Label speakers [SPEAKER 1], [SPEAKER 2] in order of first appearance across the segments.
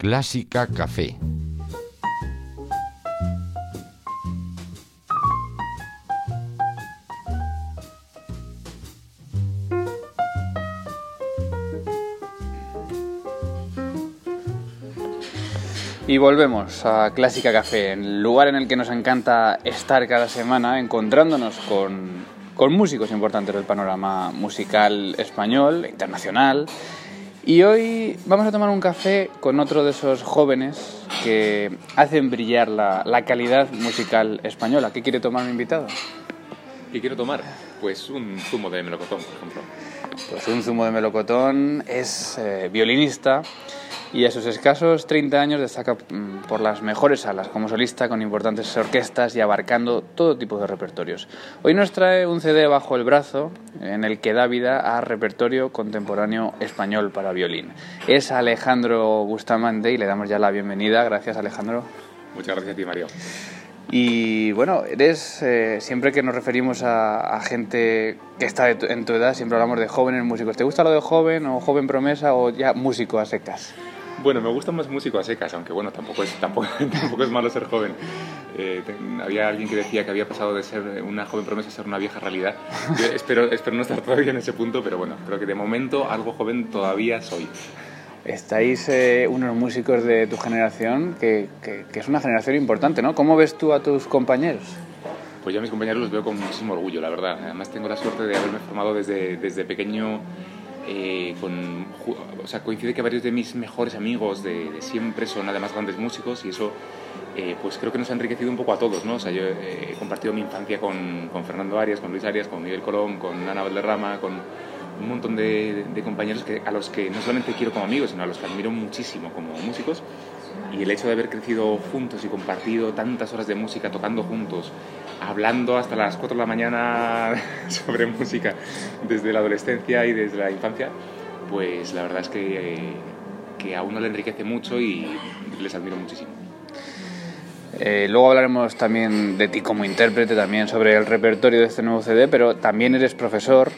[SPEAKER 1] Clásica Café.
[SPEAKER 2] Y volvemos a Clásica Café, el lugar en el que nos encanta estar cada semana encontrándonos con, con músicos importantes del panorama musical español, internacional. Y hoy vamos a tomar un café con otro de esos jóvenes que hacen brillar la, la calidad musical española. ¿Qué quiere tomar mi invitado?
[SPEAKER 3] ¿Qué quiero tomar? Pues un zumo de melocotón, por ejemplo.
[SPEAKER 2] Pues un zumo de melocotón, es eh, violinista y a sus escasos 30 años destaca mm, por las mejores salas como solista con importantes orquestas y abarcando todo tipo de repertorios. Hoy nos trae un CD bajo el brazo en el que da vida a repertorio contemporáneo español para violín. Es Alejandro Bustamante y le damos ya la bienvenida. Gracias Alejandro.
[SPEAKER 3] Muchas gracias a ti, Mario.
[SPEAKER 2] Y bueno, eres, eh, siempre que nos referimos a, a gente que está tu- en tu edad, siempre hablamos de jóvenes músicos. ¿Te gusta lo de joven o joven promesa o ya músico a secas?
[SPEAKER 3] Bueno, me gusta más músico a secas, aunque bueno, tampoco es, tampoco, tampoco es malo ser joven. Eh, te- había alguien que decía que había pasado de ser una joven promesa a ser una vieja realidad. Yo espero, espero no estar todavía en ese punto, pero bueno, creo que de momento algo joven todavía soy.
[SPEAKER 2] Estáis eh, unos músicos de tu generación que, que- que es una generación importante, ¿no? ¿Cómo ves tú a tus compañeros?
[SPEAKER 3] Pues yo a mis compañeros los veo con muchísimo orgullo, la verdad. Además tengo la suerte de haberme formado desde, desde pequeño eh, con... O sea, coincide que varios de mis mejores amigos de, de siempre son además grandes músicos y eso eh, pues creo que nos ha enriquecido un poco a todos, ¿no? O sea, yo eh, he compartido mi infancia con, con Fernando Arias, con Luis Arias, con Miguel Colón, con Ana Valderrama, con un montón de, de compañeros que, a los que no solamente quiero como amigos, sino a los que admiro muchísimo como músicos. Y el hecho de haber crecido juntos y compartido tantas horas de música, tocando juntos, hablando hasta las 4 de la mañana sobre música desde la adolescencia y desde la infancia, pues la verdad es que, eh, que a uno le enriquece mucho y les admiro muchísimo.
[SPEAKER 2] Eh, luego hablaremos también de ti como intérprete, también sobre el repertorio de este nuevo CD, pero también eres profesor,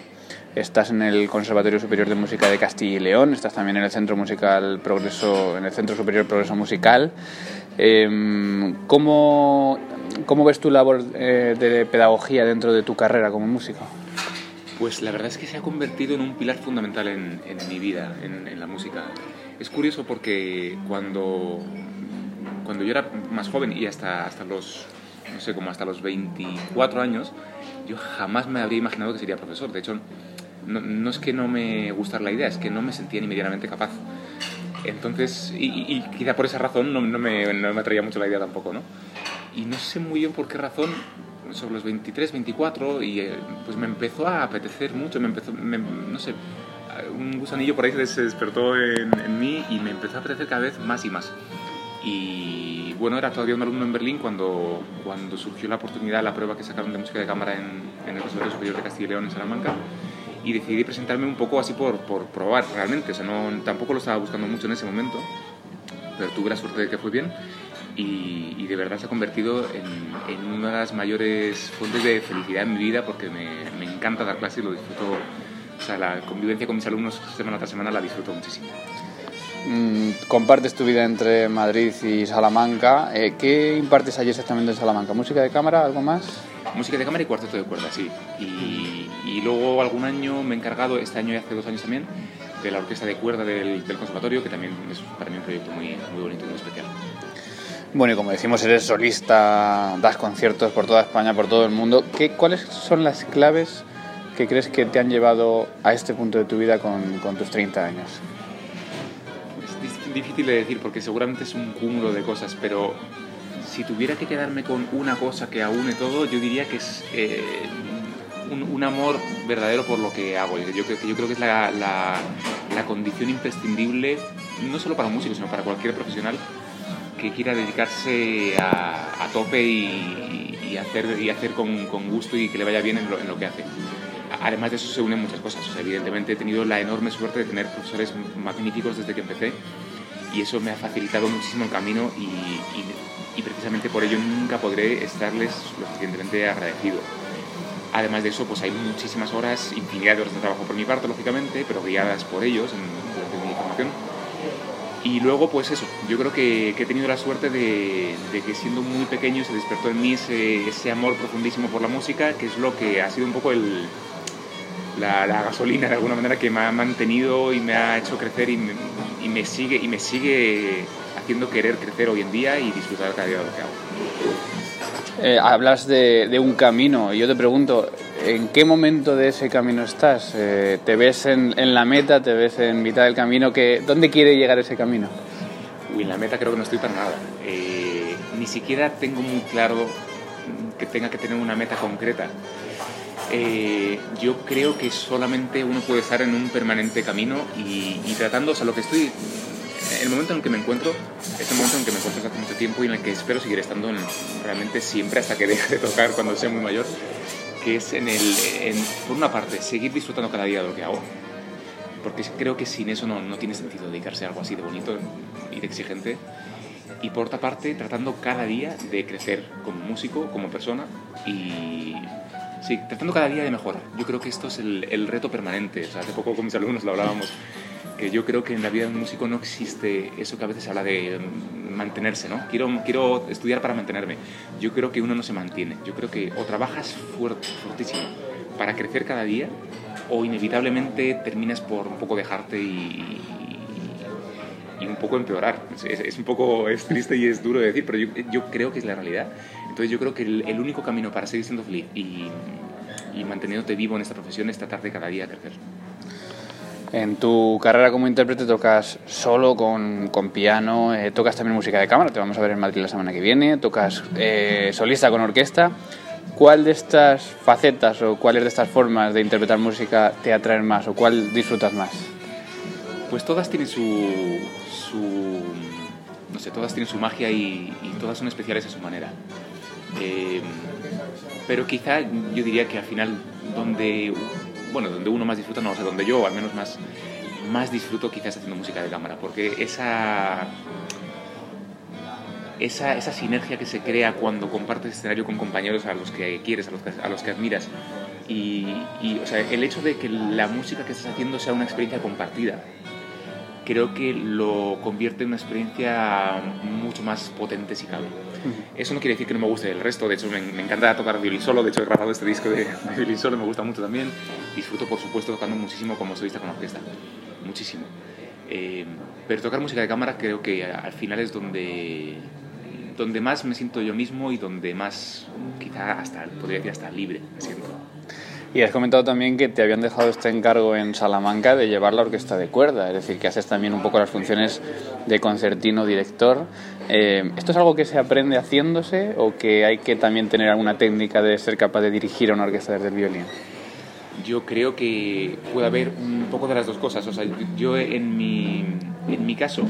[SPEAKER 2] estás en el Conservatorio Superior de Música de Castilla y León, estás también en el Centro Musical Progreso, en el Centro Superior Progreso Musical. Eh, ¿cómo, cómo ves tu labor eh, de pedagogía dentro de tu carrera como músico?
[SPEAKER 3] Pues la verdad es que se ha convertido en un pilar fundamental en, mi vida, en, en la música. Es curioso porque cuando, cuando yo era más joven y hasta, hasta los, no sé, como hasta los 24 años, yo jamás me habría imaginado que sería profesor. De hecho, no, no es que no me gustara la idea, es que no me sentía ni medianamente capaz. Entonces, y, y- quizá por esa razón no, no me, no me atraía mucho la idea tampoco, ¿no? Y no sé muy bien por qué razón, sobre los 23, 24, y eh, pues me empezó a apetecer mucho, me empezó, me- no sé, un gusanillo por ahí se despertó en, en mí y me empezó a apetecer cada vez más y más. Y bueno, era todavía un alumno en Berlín cuando, cuando surgió la oportunidad, la prueba que sacaron de música de cámara en, en el Conservatorio Superior de Castilla y León en Salamanca. Y decidí presentarme un poco así por, por probar realmente. O sea, no, tampoco lo estaba buscando mucho en ese momento, pero tuve la suerte de que fue bien. Y, y de verdad se ha convertido en, en una de las mayores fuentes de felicidad en mi vida porque me, me encanta dar clase y lo disfruto. O sea, la convivencia con mis alumnos semana tras semana la disfruto muchísimo.
[SPEAKER 2] Mm, compartes tu vida entre Madrid y Salamanca. Eh, ¿Qué impartes allí exactamente en Salamanca? ¿Música de cámara? ¿Algo más?
[SPEAKER 3] Música de cámara y cuarteto de cuerda, sí. Y, y luego algún año me he encargado, este año y hace dos años también, de la orquesta de cuerda del, del conservatorio, que también es para mí un proyecto muy, muy bonito y muy especial.
[SPEAKER 2] Bueno, y como decimos, eres solista, das conciertos por toda España, por todo el mundo. ¿Qué, ¿Cuáles son las claves que crees que te han llevado a este punto de tu vida con, con tus 30 años?
[SPEAKER 3] Difícil de decir porque seguramente es un cúmulo de cosas, pero si tuviera que quedarme con una cosa que aúne todo, yo diría que es eh, un, un amor verdadero por lo que hago. Yo creo yo creo que es la, la- la condición imprescindible, no solo para un músico, sino para cualquier profesional que quiera dedicarse a, a tope y, y hacer, y hacer con, con gusto y que le vaya bien en lo, en lo que hace. Además de eso se unen muchas cosas. O sea, evidentemente he tenido la enorme suerte de tener profesores magníficos desde que empecé y eso me ha facilitado muchísimo el camino y, y- y precisamente por ello nunca podré estarles lo suficientemente agradecido. Además de eso, pues hay muchísimas horas, infinidad de horas de trabajo por mi parte, lógicamente, pero guiadas por ellos en, durante mi formación. Y, luego, pues eso, yo creo que, he tenido la suerte de, que siendo muy pequeño se despertó en mí ese, ese, amor profundísimo por la música, que es lo que ha sido un poco el, la, gasolina de alguna manera que me ha mantenido y me ha hecho crecer y me, y me, sigue, y me sigue haciendo querer crecer hoy en día y disfrutar cada día de lo que hago.
[SPEAKER 2] Eh, hablas de, de, un camino y yo te pregunto, ¿en qué momento de ese camino estás? Eh, ¿Te ves en, en, la meta? ¿Te ves en mitad del camino? Que, ¿Dónde quiere llegar ese camino?
[SPEAKER 3] Uy, en la meta creo que no estoy para nada. Eh, ni siquiera tengo muy claro que tenga que tener una meta concreta. Yo creo que solamente uno puede estar en un permanente camino y, y tratando, o sea, lo que estoy el momento en el que me encuentro es el momento en el que me encuentro hace mucho tiempo y en el que espero seguir estando realmente siempre hasta que deje de tocar cuando sea muy mayor, que es en el, por una parte, seguir disfrutando cada día de lo que hago, porque creo que sin eso no, no tiene sentido dedicarse a algo así de bonito y de exigente, y por otra parte, tratando cada día de crecer como músico, como persona y sí, tratando cada día de mejorar. Yo creo que esto es el, el reto permanente. O sea, hace poco con mis alumnos lo hablábamos que yo creo que en la vida de un músico no existe eso que a veces se habla de mantenerse, ¿no? Quiero, quiero estudiar para mantenerme. Yo creo que uno no se mantiene. Yo creo que o trabajas fuerte, fuertísimo para crecer cada día o inevitablemente terminas por un poco dejarte y, y un poco empeorar. Es, un poco es triste y es duro de decir, pero yo, yo, creo que es la realidad. Entonces yo creo que el, el único camino para seguir siendo feliz y, y manteniéndote vivo en esta profesión es tratar de cada día crecer.
[SPEAKER 2] En tu carrera como intérprete tocas solo con, con piano, eh, tocas también música de cámara, te vamos a ver en Madrid la semana que viene, tocas eh, solista con orquesta. ¿Cuál de estas facetas o cuáles de estas formas de interpretar música te atraen más o cuál disfrutas más?
[SPEAKER 3] Pues todas tienen su, no sé, todas tienen su magia y, todas son especiales a su manera. Eh, pero quizá yo diría que al final donde bueno, donde uno más disfruta, no, o sea, donde yo al menos más, más disfruto quizás haciendo música de cámara, porque esa, esa, esa sinergia que se crea cuando compartes escenario con compañeros a los que quieres, a los que, a los que admiras, y, y o sea, el hecho de que la música que estás haciendo sea una experiencia compartida, creo que lo convierte en una experiencia mucho más potente si cabe. Eso no quiere decir que no me guste el resto, de hecho me, encanta tocar violín solo, de hecho he grabado este disco de, violín solo, me gusta mucho también. Disfruto por supuesto tocando muchísimo como solista con orquesta, muchísimo. Eh, pero tocar música de cámara creo que al final es donde, donde más me siento yo mismo y donde más, quizá hasta, podría decir hasta libre me siento.
[SPEAKER 2] Y has comentado también que te habían dejado este encargo en Salamanca de llevar la orquesta de cuerda, es decir, que haces también un poco las funciones de concertino director. Eh, ¿Esto es algo que se aprende haciéndose o que hay que también tener alguna técnica de ser capaz de dirigir a una orquesta desde el violín?
[SPEAKER 3] Yo creo que puede haber un poco de las dos cosas. O sea, yo en mi, en mi caso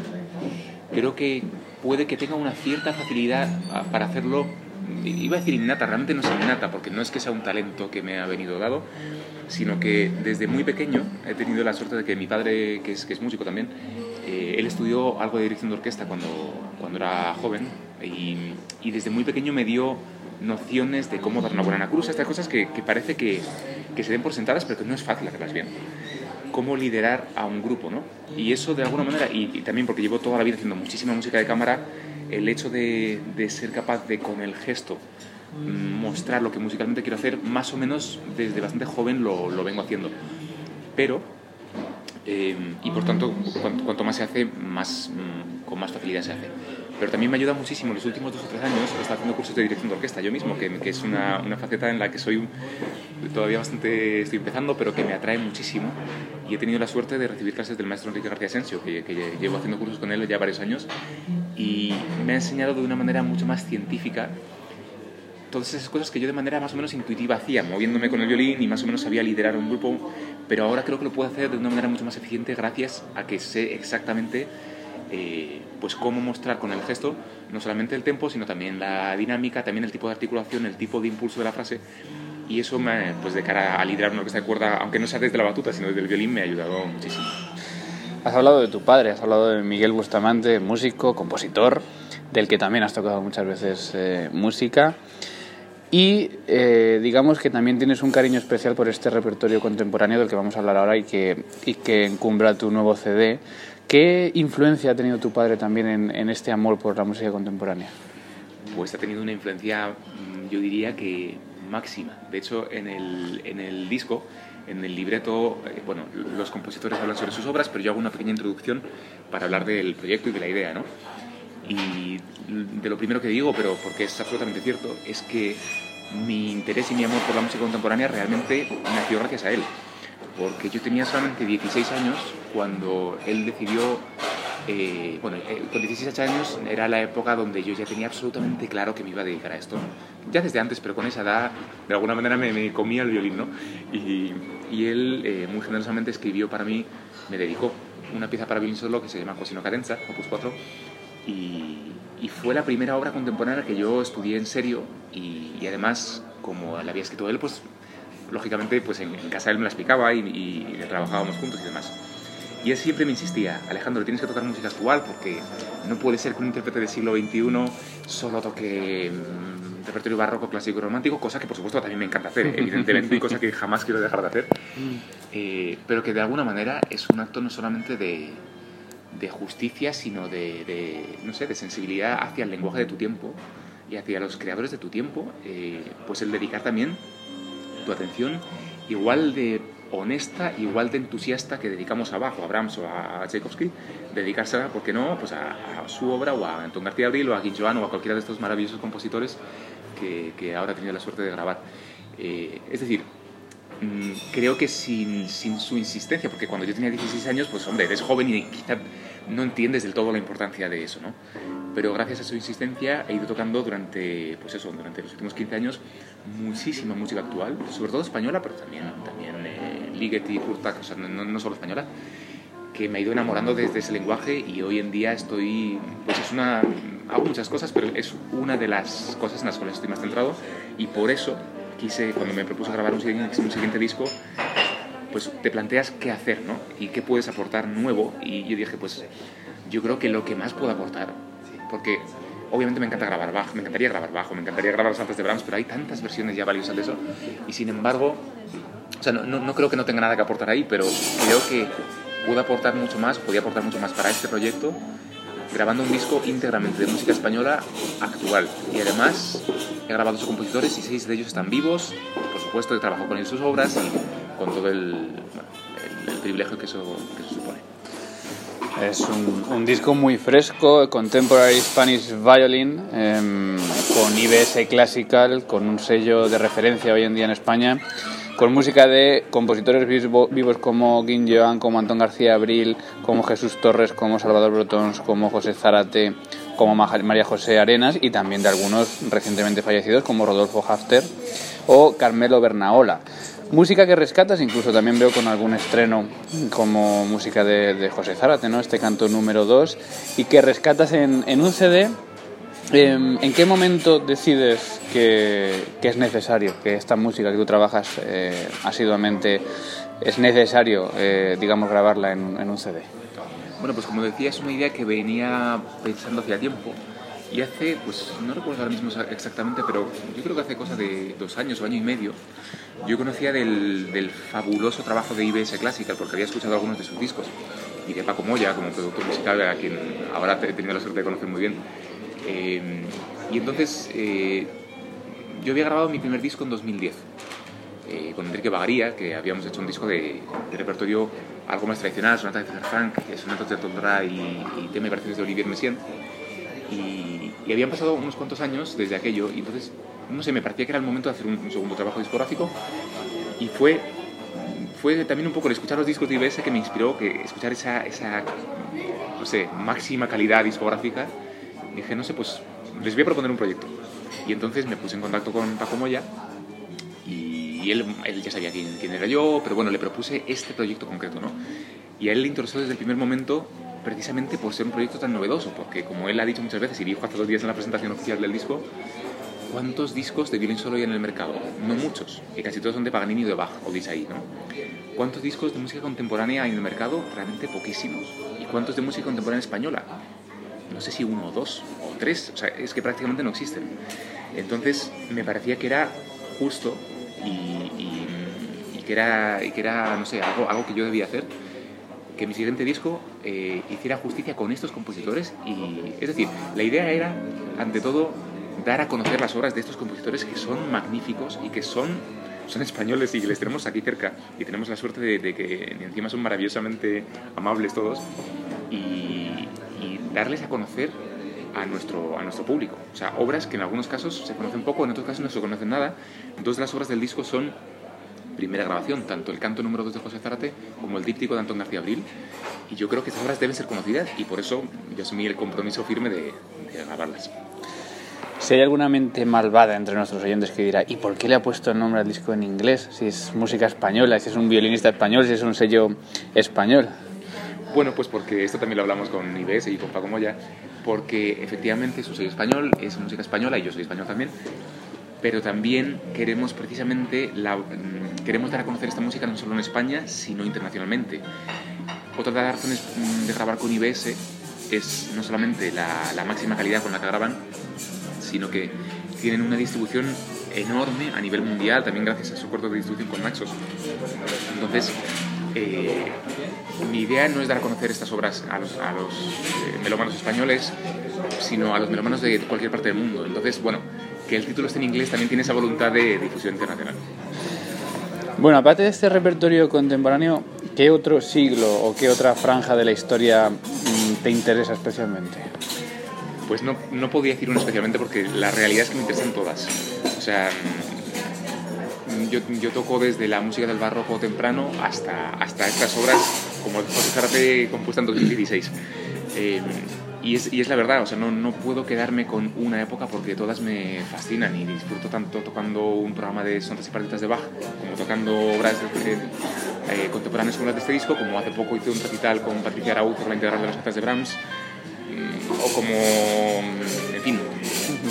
[SPEAKER 3] creo que puede que tenga una cierta facilidad para hacerlo iba a decir innata, realmente no es innata, porque no es que sea un talento que me ha venido dado, sino que desde muy pequeño he tenido la suerte de que mi padre, que es, que es músico también, eh, él estudió algo de dirección de orquesta cuando, cuando era joven y, y, desde muy pequeño me dio nociones de cómo dar una buena cruz, estas cosas que, que parece que, que, se den por sentadas, pero que no es fácil hacerlas bien. Cómo liderar a un grupo, ¿no? Y eso de alguna manera, y, y también porque llevo toda la vida haciendo muchísima música de cámara, el hecho de, ser capaz de con el gesto mm, mostrar lo que musicalmente quiero hacer, más o menos desde bastante joven lo, lo vengo haciendo. Pero, eh, y por tanto, cuanto, más se hace, más, mm, con más facilidad se hace. Pero también me ayuda muchísimo, los últimos dos o tres años he estado haciendo cursos de dirección de orquesta yo mismo, que, que es una, una, faceta en la que soy todavía bastante, estoy empezando, pero que me atrae muchísimo. Y he tenido la suerte de recibir clases del maestro Enrique García Asensio, que, que llevo haciendo cursos con él ya varios años, y me ha enseñado de una manera mucho más científica todas esas cosas que yo de manera más o menos intuitiva hacía, moviéndome con el violín y más o menos sabía liderar un grupo, pero ahora creo que lo puedo hacer de una manera mucho más eficiente gracias a que sé exactamente eh, pues cómo mostrar con el gesto no solamente el tempo, sino también la dinámica, también el tipo de articulación, el tipo de impulso de la frase. Y eso, me, pues de cara a liderar una orquesta de cuerda, aunque no sea desde la batuta, sino desde el violín, me ha ayudado muchísimo.
[SPEAKER 2] Has hablado de tu padre, has hablado de Miguel Bustamante, músico, compositor, del que también has tocado muchas veces eh, música. Y eh, digamos que también tienes un cariño especial por este repertorio contemporáneo del que vamos a hablar ahora y que, y que encumbra tu nuevo CD, ¿Qué influencia ha tenido tu padre también en, en este amor por la música contemporánea?
[SPEAKER 3] Pues ha tenido una influencia, mm, yo diría que máxima. De hecho, en el, en el disco, en el libreto, eh, bueno, los compositores hablan sobre sus obras, pero yo hago una pequeña introducción para hablar del proyecto y de la idea, ¿no? Y de lo primero que digo, pero porque es absolutamente cierto, es que mi interés y mi amor por la música contemporánea realmente nació gracias a él. Porque yo tenía solamente 16 años cuando él decidió eh, bueno, eh, con 16 años era la época donde yo ya tenía absolutamente claro que me iba a dedicar a esto. Ya desde antes, pero con esa edad, de alguna manera me, comía el violín, ¿no? Y, y él eh, muy generosamente escribió para mí, me dedicó una pieza para violín solo que se llama Cosino Cadenza, opus 4, y, y, fue la primera obra contemporánea que yo estudié en serio y, y además, como la había escrito él, pues lógicamente pues en, en casa él me la explicaba y, y trabajábamos juntos y demás. Y él siempre me insistía, Alejandro, tienes que tocar música actual porque no puede ser que un intérprete del siglo XXI solo toque mm, repertorio barroco, clásico y romántico, cosa que por supuesto también me encanta hacer, evidentemente, y cosa que jamás quiero dejar de hacer, eh, pero que de alguna manera es un acto no solamente de, de justicia, sino de, de, no sé, de sensibilidad hacia el lenguaje de tu tiempo y hacia los creadores de tu tiempo, eh, pues el dedicar también tu atención igual de honesta, igual de entusiasta que dedicamos a Bach o a Brahms o a Tchaikovsky, dedicársela, ¿por qué no?, pues a, a, su obra o a Anton García Abril o a Guinjoan o a cualquiera de estos maravillosos compositores que, que ahora he tenido la suerte de grabar. Eh, es decir, mmm, creo que sin, sin, su insistencia, porque cuando yo tenía 16 años, pues hombre, eres joven y quizá no entiendes del todo la importancia de eso, ¿no? Pero gracias a su insistencia he ido tocando durante, pues eso, durante los últimos 15 años muchísima música actual, sobre todo española, pero también, también eh, Ligeti, Kurtak, o sea, no, no, solo española, que me ha ido enamorando desde ese lenguaje y hoy en día estoy, pues es una, hago muchas cosas, pero es una de las cosas en las cuales estoy más centrado y por eso quise, cuando me propuse grabar un un siguiente disco, pues te planteas qué hacer, ¿no? Y qué puedes aportar nuevo y yo dije, pues yo creo que lo que más puedo aportar, porque obviamente me encanta grabar bajo, me encantaría grabar bajo, me encantaría grabar los antes de Brahms, pero hay tantas versiones ya valiosas de eso. Y sin embargo, o sea, no, no, no, creo que no tenga nada que aportar ahí, pero creo que puedo aportar mucho más, podía aportar mucho más para este proyecto grabando un disco íntegramente de música española actual. Y además he grabado sus compositores y seis de ellos están vivos. Por supuesto, he trabajado con ellos sus obras y con todo el, el, el privilegio que eso, que eso supone.
[SPEAKER 2] Es un, un, disco muy fresco, Contemporary Spanish Violin, eh, con IBS Classical, con un sello de referencia hoy en día en España, con música de compositores vivo, vivos como Guin Joan, como Antón García Abril, como Jesús Torres, como Salvador Brotons, como José Zárate, como María José Arenas y también de algunos recientemente fallecidos como Rodolfo Hafter o Carmelo Bernaola. Música que rescatas, incluso también veo con algún estreno como música de, José Zárate, ¿no? este canto número 2, y que rescatas en un CD. Eh, ¿En qué momento decides que, que, es necesario, que esta música que tú trabajas eh, asiduamente es necesario, eh, digamos, grabarla en, en un CD?
[SPEAKER 3] Bueno, pues como decía, es una idea que venía pensando hacía tiempo. Y hace, pues no recuerdo ahora mismo exactamente, pero yo creo que hace cosa de dos años o año y medio, yo conocía del, del fabuloso trabajo de IBS Classical, porque había escuchado algunos de sus discos, y de Paco Moya, como productor musical, a quien ahora he tenido la suerte de conocer muy bien. Eh, y entonces eh, yo había grabado mi primer disco en 2010, eh, con Enrique Bagaría, que habíamos hecho un disco de, de repertorio algo más tradicional, sonatas de Frank, sonatas de Tondra y, y tema y parecidos de Olivier Messiaen. Y, y, habían pasado unos cuantos años desde aquello, y entonces, no sé, me parecía que era el momento de hacer un, un segundo trabajo discográfico, y fue, fue también un poco el escuchar los discos de IBS que me inspiró, que escuchar esa, esa no sé, máxima calidad discográfica, dije, no sé, pues les voy a proponer un proyecto. Y entonces me puse en contacto con Paco Moya, y, él, él, ya sabía quién, quién, era yo, pero bueno, le propuse este proyecto concreto, ¿no? Y a él le interesó desde el primer momento precisamente por ser un proyecto tan novedoso, porque como él ha dicho muchas veces y dijo hace dos días en la presentación oficial del disco, ¿cuántos discos de violín solo hay en el mercado? No muchos, y casi todos son de Paganini o de Bach o de Isaí, ¿no? ¿Cuántos discos de música contemporánea hay en el mercado? Realmente poquísimos. ¿Y cuántos de música contemporánea española? No sé si uno o dos o tres, o sea, es que prácticamente no existen. Entonces me parecía que era justo y, y, y que, era, y que era, no sé, algo, algo que yo debía hacer, que mi siguiente disco eh, hiciera justicia con estos compositores. Y, es decir, la idea era, ante todo, dar a conocer las obras de estos compositores que son magníficos y que son, son españoles y que les tenemos aquí cerca. Y tenemos la suerte de, que encima son maravillosamente amables todos. Y darles a conocer a nuestro, a nuestro público. O sea, obras que en algunos casos se conocen poco, en otros casos no se conocen nada. Dos de las obras del disco son primera grabación, tanto el canto número 2 de José Zárate como el díptico de Antón García Abril. Y yo creo que estas obras deben ser conocidas y por eso yo asumí el compromiso firme de, de grabarlas.
[SPEAKER 2] Si hay alguna mente malvada entre nuestros oyentes que dirá, ¿y por qué le ha puesto el nombre al disco en inglés? Si es música española, si es un violinista español, si es un sello español.
[SPEAKER 3] Bueno, pues porque esto también lo hablamos con Ives y con Paco Moya, porque efectivamente su sello español, es música española y yo soy español también, pero también queremos precisamente la, mm, queremos dar a conocer esta música no solo en España, sino internacionalmente. Otra de las razones mm, de grabar con IBS es no solamente la, la máxima calidad con la que graban, sino que tienen una distribución enorme a nivel mundial, también gracias a su acuerdo de distribución con Naxos. Entonces, eh, mi idea no es dar a conocer estas obras a los, a los eh, melómanos españoles, sino a los melómanos de cualquier parte del mundo. Entonces, bueno, que el título esté en inglés también tiene esa voluntad de difusión internacional.
[SPEAKER 2] Bueno, aparte de este repertorio contemporáneo, ¿qué otro siglo o qué otra franja de la historia mm, te interesa especialmente?
[SPEAKER 3] Pues no, no podía decir uno especialmente porque la realidad es que me interesan todas. O sea, yo, yo, toco desde la música del barroco temprano hasta, hasta estas obras como José Zárate compuesta en 2016. Eh, y, es, y es, la verdad, o sea, no, no, puedo quedarme con una época porque todas me fascinan y disfruto tanto tocando un programa de sonatas y partitas de Bach como tocando obras de, eh, contemporáneas como las de este disco, como hace poco hice un recital con Patricia Araúz por la integral de las sonatas de Brahms, mm, o como, en fin,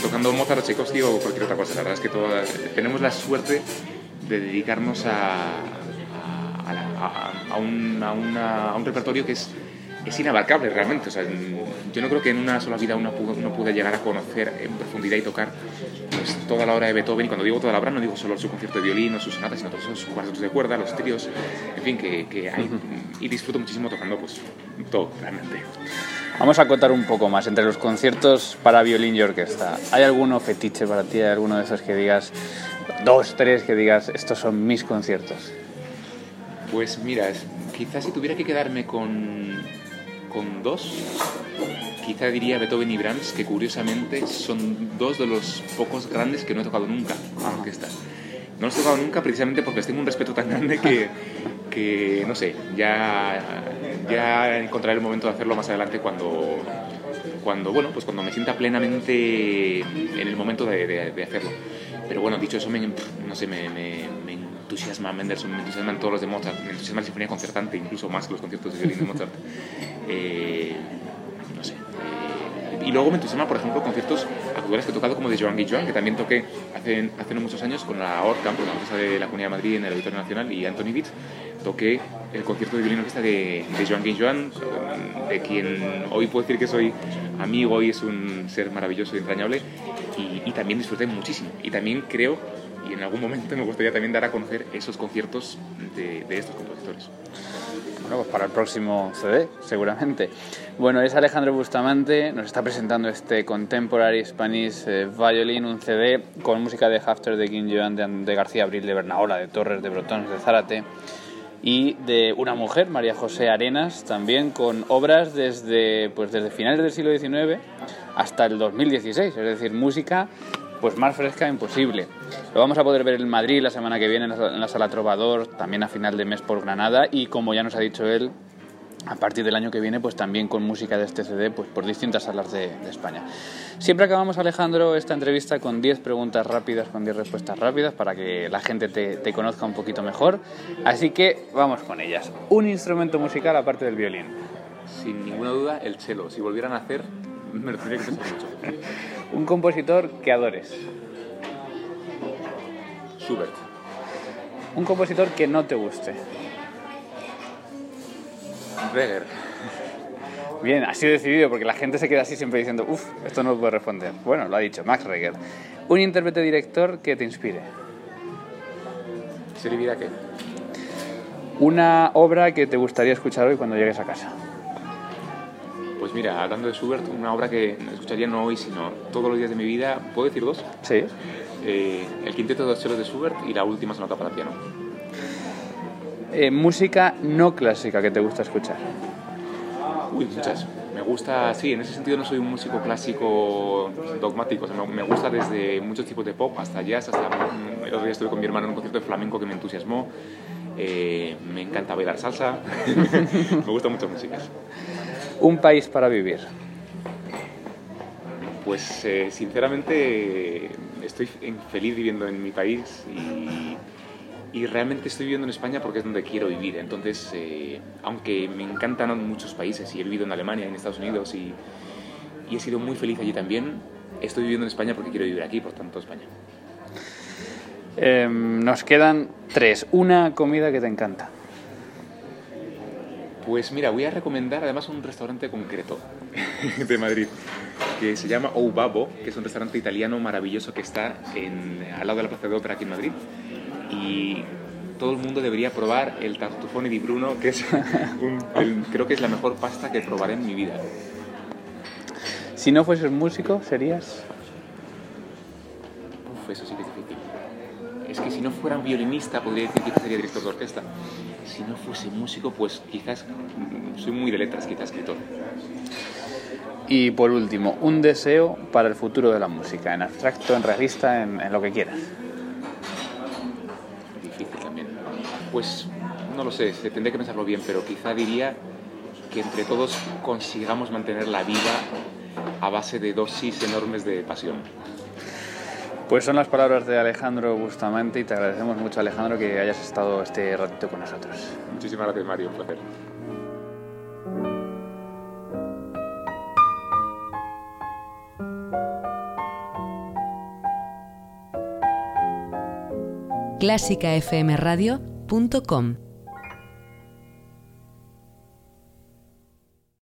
[SPEAKER 3] tocando Mozart o Tchaikovsky o cualquier otra cosa. La verdad es que todas, tenemos la suerte de dedicarnos a, a, a, a un, un, repertorio que es, es inabarcable realmente. O sea, yo no creo que en una sola vida uno, uno pueda llegar a conocer en profundidad y tocar pues, toda la obra de Beethoven. Y cuando digo toda la obra, no digo solo su concierto de violín o sus sonatas, sino todos sus cuartos de cuerda, los tríos, en fin, que, que hay. Y disfruto muchísimo tocando pues, todo, realmente.
[SPEAKER 2] Vamos a contar un poco más entre los conciertos para violín y orquesta. ¿Hay alguno fetiche para ti? ¿Hay alguno de esos que digas, dos, tres, que digas, estos son mis conciertos?
[SPEAKER 3] Pues mira, quizás si tuviera que quedarme con, con dos, quizá diría Beethoven y Brahms, que curiosamente son dos de los pocos grandes que no he tocado nunca a orquesta. No los he tocado nunca precisamente porque les tengo un respeto tan grande que, que no sé, ya, ya encontraré el momento de hacerlo más adelante cuando, cuando, bueno, pues cuando me sienta plenamente en el momento de, de, de hacerlo. Pero bueno, dicho eso, me, no sé, me, me, me, entusiasma Mendelssohn, me entusiasman todos los de Mozart, me entusiasma la sinfonía concertante, incluso más que los conciertos de violín de Mozart. Eh, no sé. Eh, y luego me entusiasma, por ejemplo, conciertos actuales que he tocado como de Joan Guijuan, que también toqué hace, hace no muchos años con la Orcamp, la empresa de la Comunidad de Madrid en el Auditorio Nacional, y Anthony Witt, toqué el concierto de violín orquesta de, de Joan Guijuan, de quien hoy puedo decir que soy amigo y es un ser maravilloso y entrañable, y, y, también disfruté muchísimo. Y también creo, y en algún momento me gustaría también dar a conocer esos conciertos de, estos compositores.
[SPEAKER 2] Bueno, pues para el próximo CD, seguramente. Bueno, es Alejandro Bustamante, nos está presentando este Contemporary Spanish eh, Violin, un CD con música de Hafter, de King Joan, de, de García Abril, de Bernaola, de Torres, de Brotons, de Zárate y de una mujer, María José Arenas, también con obras desde, pues desde finales del siglo XIX hasta el 2016, es decir, música pues más fresca imposible. Lo vamos a poder ver en Madrid la semana que viene en la, en la Sala Trovador, también a final de mes por Granada y como ya nos ha dicho él, a partir del año que viene, pues también con música de este CD, pues por distintas salas de, de España. Siempre acabamos, Alejandro, esta entrevista con 10 preguntas rápidas, con 10 respuestas rápidas, para que la gente te, te, conozca un poquito mejor. Así que vamos con ellas. Un instrumento musical aparte del violín.
[SPEAKER 3] Sin ninguna duda, el cello. Si volvieran a hacer, me lo tendría que pensar mucho.
[SPEAKER 2] Un compositor que adores.
[SPEAKER 3] Schubert.
[SPEAKER 2] Un compositor que no te guste.
[SPEAKER 3] Weger.
[SPEAKER 2] Bien, ha sido decidido porque la gente se queda así siempre diciendo, uff, esto no lo puedo responder. Bueno, lo ha dicho, Max Reger. Un intérprete director que te inspire.
[SPEAKER 3] ¿Sería vida qué?
[SPEAKER 2] Una obra que te gustaría escuchar hoy cuando llegues a casa.
[SPEAKER 3] mira, hablando de Schubert, una obra que escucharía no hoy, sino todos los días de mi vida, ¿puedo decir dos?
[SPEAKER 2] Sí.
[SPEAKER 3] Eh, el quinteto de cellos de Schubert y la última sonata para piano.
[SPEAKER 2] Eh, música no clásica que te gusta escuchar.
[SPEAKER 3] Uy, muchas. Me gusta, sí, en ese sentido no soy un músico clásico dogmático. O sea, me, gusta desde muchos tipos de pop hasta jazz, hasta. El otro día estuve con mi hermano en un concierto de flamenco que me entusiasmó. Eh, me encanta bailar salsa. me gustan muchas músicas.
[SPEAKER 2] Un país para vivir.
[SPEAKER 3] Pues eh, sinceramente estoy feliz viviendo en mi país y, y realmente estoy viviendo en España porque es donde quiero vivir. Entonces, eh, aunque me encantan muchos países y he vivido en Alemania, en Estados Unidos y, y he sido muy feliz allí también, estoy viviendo en España porque quiero vivir aquí, por tanto España.
[SPEAKER 2] Eh, nos quedan tres. Una comida que te encanta.
[SPEAKER 3] Pues mira, voy a recomendar además un restaurante concreto de Madrid que se llama O Babo, que es un restaurante italiano maravilloso que está en, al lado de la Plaza de Ópera aquí en Madrid. Y todo el mundo debería probar el tartufone di Bruno, que es un- el- creo que es la mejor pasta que probaré en mi vida.
[SPEAKER 2] Si no fueses músico, serías.
[SPEAKER 3] Uf, eso sí que es difícil. Es que si no fuera un violinista, podría decir que sería director de orquesta. Si no fuese músico, pues quizás mm, soy muy de letras, quizás escritor.
[SPEAKER 2] Y por último, un deseo para el futuro de la música, en abstracto, en realista, en, en lo que quieras.
[SPEAKER 3] Difícil también. Pues no lo sé, se tendré que pensarlo bien, pero quizá diría que entre todos consigamos mantenerla viva a base de dosis enormes de pasión.
[SPEAKER 2] Pues son las palabras de Alejandro Bustamante y te agradecemos mucho, Alejandro, que hayas estado este ratito con nosotros.
[SPEAKER 3] Muchísimas gracias, Mario, un placer.
[SPEAKER 1] clásicafmradio.com